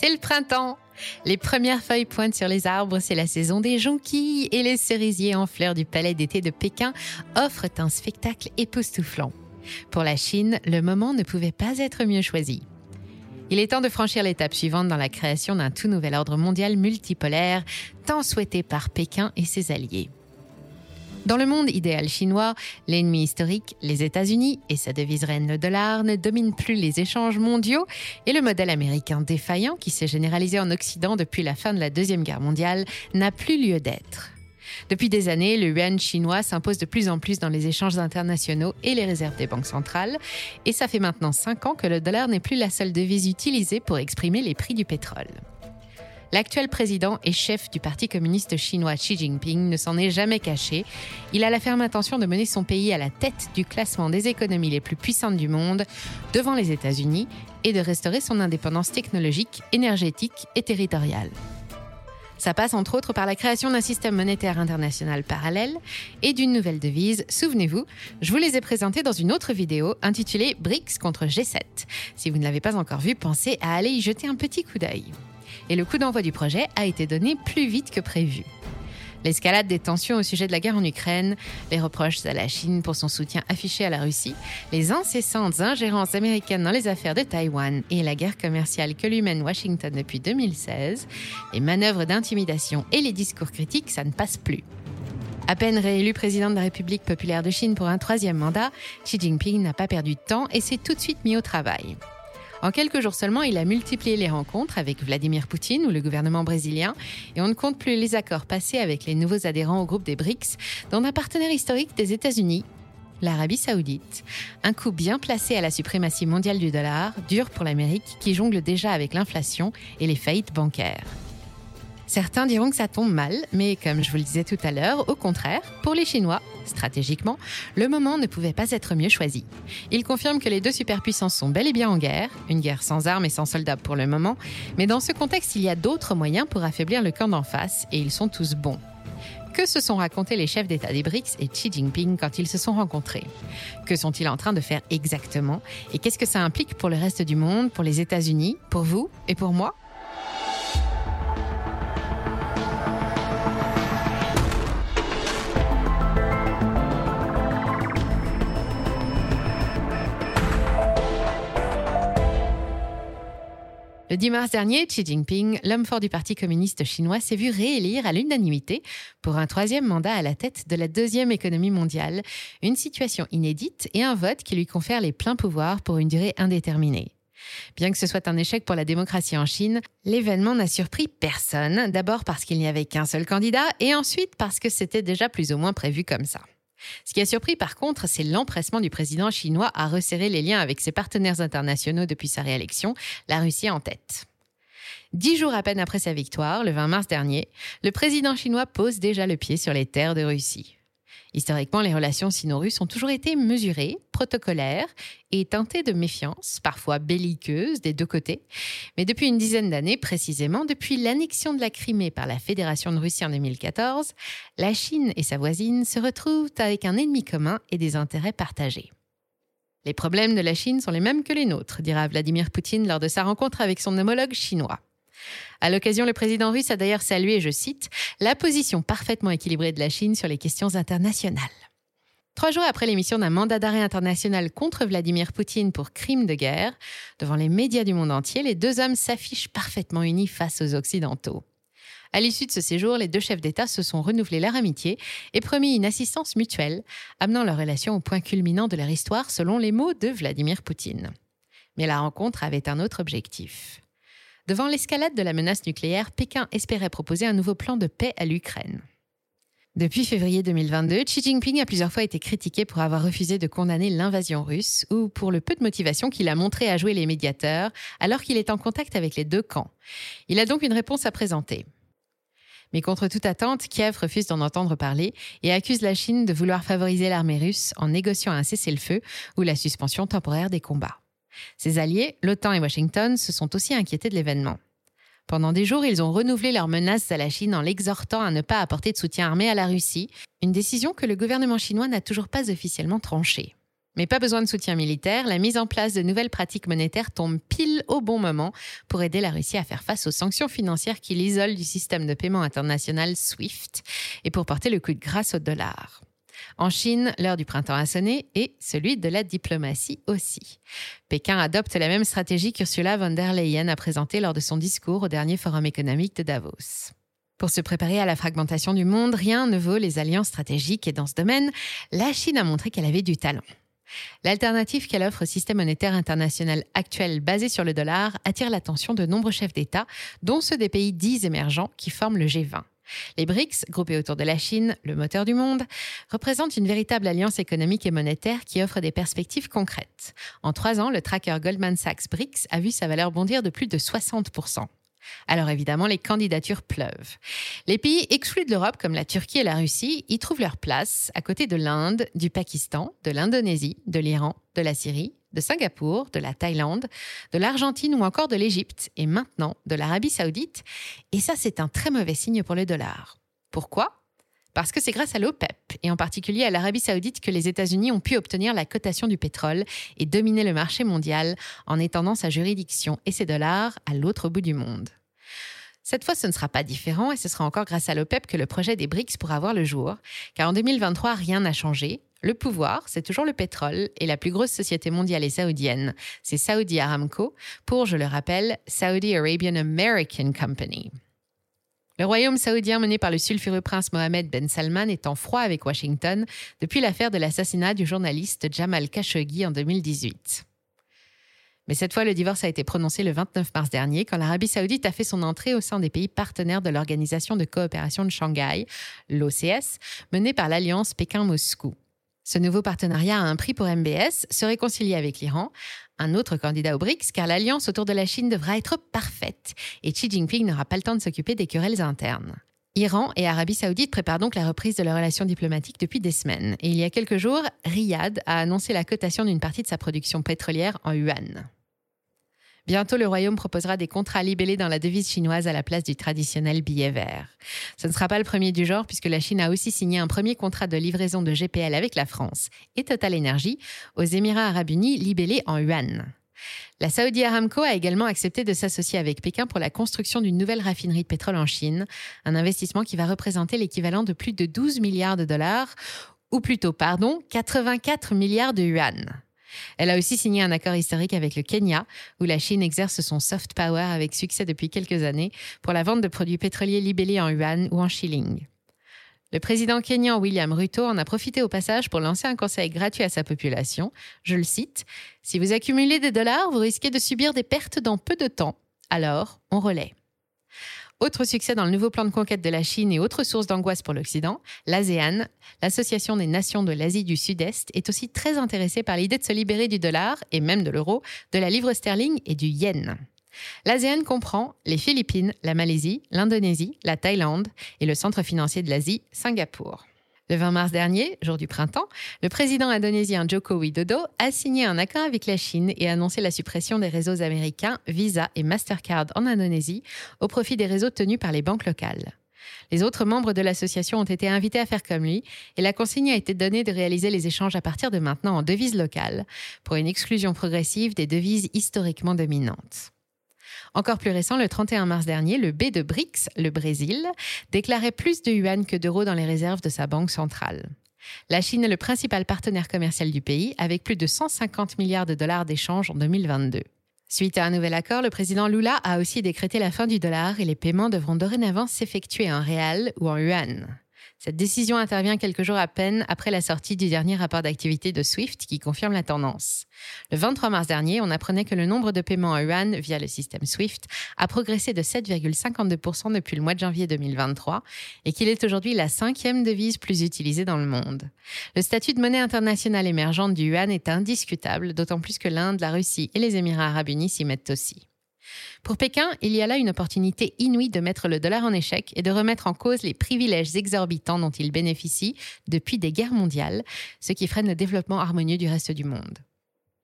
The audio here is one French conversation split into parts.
C'est le printemps. Les premières feuilles pointent sur les arbres, c'est la saison des jonquilles et les cerisiers en fleurs du palais d'été de Pékin offrent un spectacle époustouflant. Pour la Chine, le moment ne pouvait pas être mieux choisi. Il est temps de franchir l'étape suivante dans la création d'un tout nouvel ordre mondial multipolaire, tant souhaité par Pékin et ses alliés. Dans le monde idéal chinois, l'ennemi historique, les États-Unis et sa devise reine le dollar ne dominent plus les échanges mondiaux et le modèle américain défaillant qui s'est généralisé en Occident depuis la fin de la Deuxième Guerre mondiale n'a plus lieu d'être. Depuis des années, le yuan chinois s'impose de plus en plus dans les échanges internationaux et les réserves des banques centrales. Et ça fait maintenant cinq ans que le dollar n'est plus la seule devise utilisée pour exprimer les prix du pétrole. L'actuel président et chef du Parti communiste chinois Xi Jinping ne s'en est jamais caché. Il a la ferme intention de mener son pays à la tête du classement des économies les plus puissantes du monde, devant les États-Unis, et de restaurer son indépendance technologique, énergétique et territoriale. Ça passe entre autres par la création d'un système monétaire international parallèle et d'une nouvelle devise. Souvenez-vous, je vous les ai présentées dans une autre vidéo intitulée BRICS contre G7. Si vous ne l'avez pas encore vue, pensez à aller y jeter un petit coup d'œil et le coup d'envoi du projet a été donné plus vite que prévu. L'escalade des tensions au sujet de la guerre en Ukraine, les reproches à la Chine pour son soutien affiché à la Russie, les incessantes ingérences américaines dans les affaires de Taïwan et la guerre commerciale que lui mène Washington depuis 2016, les manœuvres d'intimidation et les discours critiques, ça ne passe plus. À peine réélu président de la République populaire de Chine pour un troisième mandat, Xi Jinping n'a pas perdu de temps et s'est tout de suite mis au travail. En quelques jours seulement, il a multiplié les rencontres avec Vladimir Poutine ou le gouvernement brésilien et on ne compte plus les accords passés avec les nouveaux adhérents au groupe des BRICS, dont un partenaire historique des États-Unis, l'Arabie saoudite. Un coup bien placé à la suprématie mondiale du dollar, dur pour l'Amérique qui jongle déjà avec l'inflation et les faillites bancaires. Certains diront que ça tombe mal, mais comme je vous le disais tout à l'heure, au contraire, pour les Chinois, stratégiquement, le moment ne pouvait pas être mieux choisi. Ils confirment que les deux superpuissances sont bel et bien en guerre, une guerre sans armes et sans soldats pour le moment, mais dans ce contexte, il y a d'autres moyens pour affaiblir le camp d'en face, et ils sont tous bons. Que se sont racontés les chefs d'État des BRICS et Xi Jinping quand ils se sont rencontrés? Que sont-ils en train de faire exactement? Et qu'est-ce que ça implique pour le reste du monde, pour les États-Unis, pour vous et pour moi? Le 10 mars dernier, Xi Jinping, l'homme fort du Parti communiste chinois, s'est vu réélire à l'unanimité pour un troisième mandat à la tête de la deuxième économie mondiale, une situation inédite et un vote qui lui confère les pleins pouvoirs pour une durée indéterminée. Bien que ce soit un échec pour la démocratie en Chine, l'événement n'a surpris personne, d'abord parce qu'il n'y avait qu'un seul candidat et ensuite parce que c'était déjà plus ou moins prévu comme ça. Ce qui a surpris par contre, c'est l'empressement du président chinois à resserrer les liens avec ses partenaires internationaux depuis sa réélection, la Russie en tête. Dix jours à peine après sa victoire, le 20 mars dernier, le président chinois pose déjà le pied sur les terres de Russie. Historiquement, les relations sino-russes ont toujours été mesurées, protocolaires et teintées de méfiance, parfois belliqueuses des deux côtés. Mais depuis une dizaine d'années, précisément depuis l'annexion de la Crimée par la Fédération de Russie en 2014, la Chine et sa voisine se retrouvent avec un ennemi commun et des intérêts partagés. Les problèmes de la Chine sont les mêmes que les nôtres, dira Vladimir Poutine lors de sa rencontre avec son homologue chinois. À l'occasion, le président russe a d'ailleurs salué, je cite, la position parfaitement équilibrée de la Chine sur les questions internationales. Trois jours après l'émission d'un mandat d'arrêt international contre Vladimir Poutine pour crime de guerre, devant les médias du monde entier, les deux hommes s'affichent parfaitement unis face aux Occidentaux. À l'issue de ce séjour, les deux chefs d'État se sont renouvelés leur amitié et promis une assistance mutuelle, amenant leur relation au point culminant de leur histoire selon les mots de Vladimir Poutine. Mais la rencontre avait un autre objectif. Devant l'escalade de la menace nucléaire, Pékin espérait proposer un nouveau plan de paix à l'Ukraine. Depuis février 2022, Xi Jinping a plusieurs fois été critiqué pour avoir refusé de condamner l'invasion russe ou pour le peu de motivation qu'il a montré à jouer les médiateurs alors qu'il est en contact avec les deux camps. Il a donc une réponse à présenter. Mais contre toute attente, Kiev refuse d'en entendre parler et accuse la Chine de vouloir favoriser l'armée russe en négociant un cessez-le-feu ou la suspension temporaire des combats. Ses alliés, l'OTAN et Washington, se sont aussi inquiétés de l'événement. Pendant des jours, ils ont renouvelé leurs menaces à la Chine en l'exhortant à ne pas apporter de soutien armé à la Russie, une décision que le gouvernement chinois n'a toujours pas officiellement tranchée. Mais pas besoin de soutien militaire, la mise en place de nouvelles pratiques monétaires tombe pile au bon moment pour aider la Russie à faire face aux sanctions financières qui l'isolent du système de paiement international SWIFT et pour porter le coup de grâce au dollar. En Chine, l'heure du printemps a sonné et celui de la diplomatie aussi. Pékin adopte la même stratégie qu'Ursula von der Leyen a présentée lors de son discours au dernier forum économique de Davos. Pour se préparer à la fragmentation du monde, rien ne vaut les alliances stratégiques et dans ce domaine, la Chine a montré qu'elle avait du talent. L'alternative qu'elle offre au système monétaire international actuel basé sur le dollar attire l'attention de nombreux chefs d'État, dont ceux des pays dits émergents qui forment le G20. Les BRICS, groupés autour de la Chine, le moteur du monde, représentent une véritable alliance économique et monétaire qui offre des perspectives concrètes. En trois ans, le tracker Goldman Sachs BRICS a vu sa valeur bondir de plus de 60% alors évidemment, les candidatures pleuvent. Les pays exclus de l'Europe, comme la Turquie et la Russie, y trouvent leur place à côté de l'Inde, du Pakistan, de l'Indonésie, de l'Iran, de la Syrie, de Singapour, de la Thaïlande, de l'Argentine ou encore de l'Égypte, et maintenant de l'Arabie saoudite. Et ça, c'est un très mauvais signe pour le dollar. Pourquoi? Parce que c'est grâce à l'OPEP, et en particulier à l'Arabie saoudite, que les États-Unis ont pu obtenir la cotation du pétrole et dominer le marché mondial en étendant sa juridiction et ses dollars à l'autre bout du monde. Cette fois, ce ne sera pas différent et ce sera encore grâce à l'OPEP que le projet des BRICS pourra voir le jour, car en 2023, rien n'a changé. Le pouvoir, c'est toujours le pétrole et la plus grosse société mondiale est saoudienne. C'est Saudi Aramco pour, je le rappelle, Saudi Arabian American Company. Le royaume saoudien mené par le sulfureux prince Mohamed Ben Salman est en froid avec Washington depuis l'affaire de l'assassinat du journaliste Jamal Khashoggi en 2018. Mais cette fois, le divorce a été prononcé le 29 mars dernier quand l'Arabie saoudite a fait son entrée au sein des pays partenaires de l'Organisation de coopération de Shanghai, l'OCS, menée par l'Alliance Pékin-Moscou. Ce nouveau partenariat a un prix pour MBS, se réconcilier avec l'Iran, un autre candidat aux BRICS, car l'alliance autour de la Chine devra être parfaite et Xi Jinping n'aura pas le temps de s'occuper des querelles internes. Iran et Arabie saoudite préparent donc la reprise de leurs relations diplomatiques depuis des semaines. Et il y a quelques jours, Riyad a annoncé la cotation d'une partie de sa production pétrolière en yuan. Bientôt, le Royaume proposera des contrats libellés dans la devise chinoise à la place du traditionnel billet vert. Ce ne sera pas le premier du genre puisque la Chine a aussi signé un premier contrat de livraison de GPL avec la France et Total Energy aux Émirats arabes unis libellés en yuan. La Saudi Aramco a également accepté de s'associer avec Pékin pour la construction d'une nouvelle raffinerie de pétrole en Chine, un investissement qui va représenter l'équivalent de plus de 12 milliards de dollars, ou plutôt, pardon, 84 milliards de yuan. Elle a aussi signé un accord historique avec le Kenya, où la Chine exerce son soft power avec succès depuis quelques années pour la vente de produits pétroliers libellés en yuan ou en shilling. Le président kenyan William Ruto en a profité au passage pour lancer un conseil gratuit à sa population. Je le cite Si vous accumulez des dollars, vous risquez de subir des pertes dans peu de temps. Alors, on relaie. Autre succès dans le nouveau plan de conquête de la Chine et autre source d'angoisse pour l'Occident, l'ASEAN, l'Association des nations de l'Asie du Sud-Est, est aussi très intéressée par l'idée de se libérer du dollar et même de l'euro, de la livre sterling et du yen. L'ASEAN comprend les Philippines, la Malaisie, l'Indonésie, la Thaïlande et le centre financier de l'Asie, Singapour. Le 20 mars dernier, jour du printemps, le président indonésien Joko Widodo a signé un accord avec la Chine et annoncé la suppression des réseaux américains Visa et Mastercard en Indonésie au profit des réseaux tenus par les banques locales. Les autres membres de l'association ont été invités à faire comme lui et la consigne a été donnée de réaliser les échanges à partir de maintenant en devises locales pour une exclusion progressive des devises historiquement dominantes. Encore plus récent, le 31 mars dernier, le B de BRICS, le Brésil, déclarait plus de yuan que d'euros dans les réserves de sa banque centrale. La Chine est le principal partenaire commercial du pays, avec plus de 150 milliards de dollars d'échanges en 2022. Suite à un nouvel accord, le président Lula a aussi décrété la fin du dollar et les paiements devront dorénavant s'effectuer en réal ou en yuan. Cette décision intervient quelques jours à peine après la sortie du dernier rapport d'activité de SWIFT qui confirme la tendance. Le 23 mars dernier, on apprenait que le nombre de paiements en yuan via le système SWIFT a progressé de 7,52% depuis le mois de janvier 2023 et qu'il est aujourd'hui la cinquième devise plus utilisée dans le monde. Le statut de monnaie internationale émergente du yuan est indiscutable, d'autant plus que l'Inde, la Russie et les Émirats arabes unis s'y mettent aussi. Pour Pékin, il y a là une opportunité inouïe de mettre le dollar en échec et de remettre en cause les privilèges exorbitants dont il bénéficie depuis des guerres mondiales, ce qui freine le développement harmonieux du reste du monde.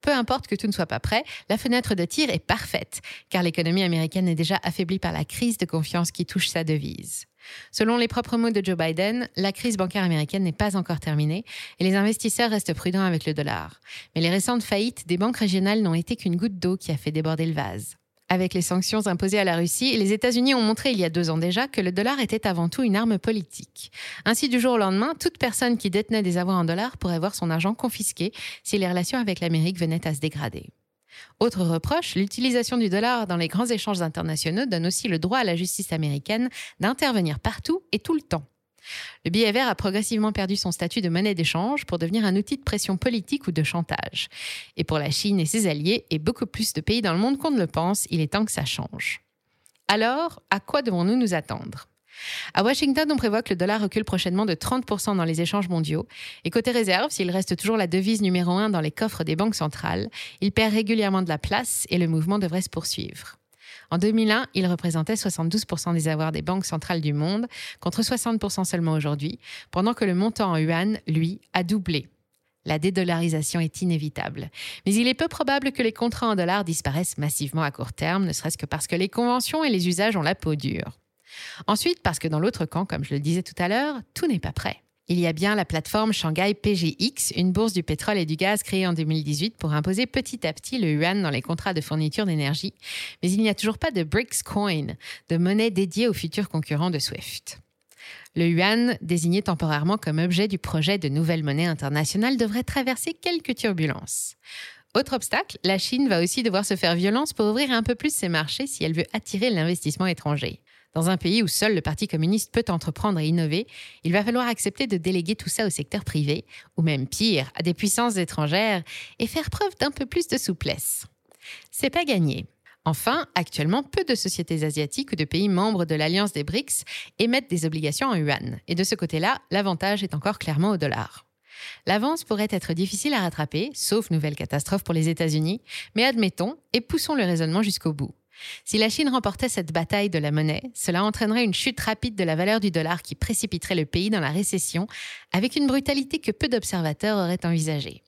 peu importe que tout ne soit pas prêt, la fenêtre de tir est parfaite, car l'économie américaine est déjà affaiblie par la crise de confiance qui touche sa devise. Selon les propres mots de Joe Biden, la crise bancaire américaine n'est pas encore terminée et les investisseurs restent prudents avec le dollar. Mais les récentes faillites des banques régionales n'ont été qu'une goutte d'eau qui a fait déborder le vase. Avec les sanctions imposées à la Russie, les États-Unis ont montré il y a deux ans déjà que le dollar était avant tout une arme politique. Ainsi, du jour au lendemain, toute personne qui détenait des avoirs en dollars pourrait voir son argent confisqué si les relations avec l'Amérique venaient à se dégrader. Autre reproche, l'utilisation du dollar dans les grands échanges internationaux donne aussi le droit à la justice américaine d'intervenir partout et tout le temps. Le billet vert a progressivement perdu son statut de monnaie d'échange pour devenir un outil de pression politique ou de chantage. Et pour la Chine et ses alliés, et beaucoup plus de pays dans le monde qu'on ne le pense, il est temps que ça change. Alors, à quoi devons-nous nous attendre? À Washington, on prévoit que le dollar recule prochainement de 30% dans les échanges mondiaux. Et côté réserve, s'il reste toujours la devise numéro un dans les coffres des banques centrales, il perd régulièrement de la place et le mouvement devrait se poursuivre. En 2001, il représentait 72% des avoirs des banques centrales du monde, contre 60% seulement aujourd'hui, pendant que le montant en yuan, lui, a doublé. La dédollarisation est inévitable. Mais il est peu probable que les contrats en dollars disparaissent massivement à court terme, ne serait-ce que parce que les conventions et les usages ont la peau dure. Ensuite, parce que dans l'autre camp, comme je le disais tout à l'heure, tout n'est pas prêt. Il y a bien la plateforme Shanghai PGX, une bourse du pétrole et du gaz créée en 2018 pour imposer petit à petit le yuan dans les contrats de fourniture d'énergie, mais il n'y a toujours pas de BRICS Coin, de monnaie dédiée aux futurs concurrents de SWIFT. Le yuan, désigné temporairement comme objet du projet de nouvelle monnaie internationale, devrait traverser quelques turbulences. Autre obstacle, la Chine va aussi devoir se faire violence pour ouvrir un peu plus ses marchés si elle veut attirer l'investissement étranger. Dans un pays où seul le Parti communiste peut entreprendre et innover, il va falloir accepter de déléguer tout ça au secteur privé, ou même pire, à des puissances étrangères, et faire preuve d'un peu plus de souplesse. C'est pas gagné. Enfin, actuellement, peu de sociétés asiatiques ou de pays membres de l'Alliance des BRICS émettent des obligations en yuan. Et de ce côté-là, l'avantage est encore clairement au dollar. L'avance pourrait être difficile à rattraper, sauf nouvelle catastrophe pour les États-Unis, mais admettons et poussons le raisonnement jusqu'au bout. Si la Chine remportait cette bataille de la monnaie, cela entraînerait une chute rapide de la valeur du dollar qui précipiterait le pays dans la récession avec une brutalité que peu d'observateurs auraient envisagée.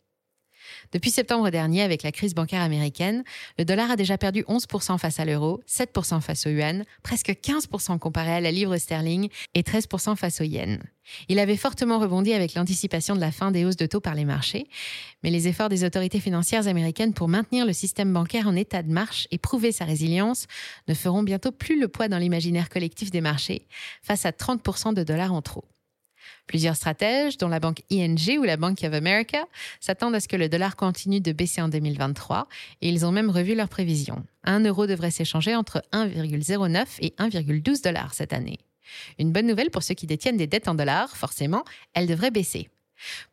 Depuis septembre dernier, avec la crise bancaire américaine, le dollar a déjà perdu 11% face à l'euro, 7% face au yuan, presque 15% comparé à la livre sterling et 13% face au yen. Il avait fortement rebondi avec l'anticipation de la fin des hausses de taux par les marchés, mais les efforts des autorités financières américaines pour maintenir le système bancaire en état de marche et prouver sa résilience ne feront bientôt plus le poids dans l'imaginaire collectif des marchés, face à 30% de dollars en trop. Plusieurs stratèges, dont la banque ING ou la Bank of America, s'attendent à ce que le dollar continue de baisser en 2023 et ils ont même revu leurs prévisions. Un euro devrait s'échanger entre 1,09 et 1,12 dollars cette année. Une bonne nouvelle pour ceux qui détiennent des dettes en dollars, forcément, elles devraient baisser.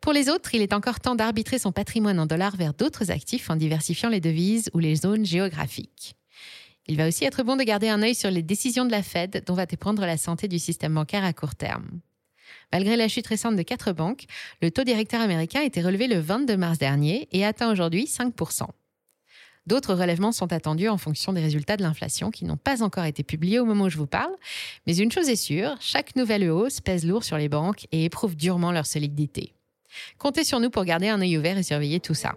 Pour les autres, il est encore temps d'arbitrer son patrimoine en dollars vers d'autres actifs en diversifiant les devises ou les zones géographiques. Il va aussi être bon de garder un œil sur les décisions de la Fed dont va dépendre la santé du système bancaire à court terme. Malgré la chute récente de quatre banques, le taux directeur américain a été relevé le 22 mars dernier et atteint aujourd'hui 5% D'autres relèvements sont attendus en fonction des résultats de l'inflation qui n'ont pas encore été publiés au moment où je vous parle. Mais une chose est sûre, chaque nouvelle hausse pèse lourd sur les banques et éprouve durement leur solidité. Comptez sur nous pour garder un œil ouvert et surveiller tout ça.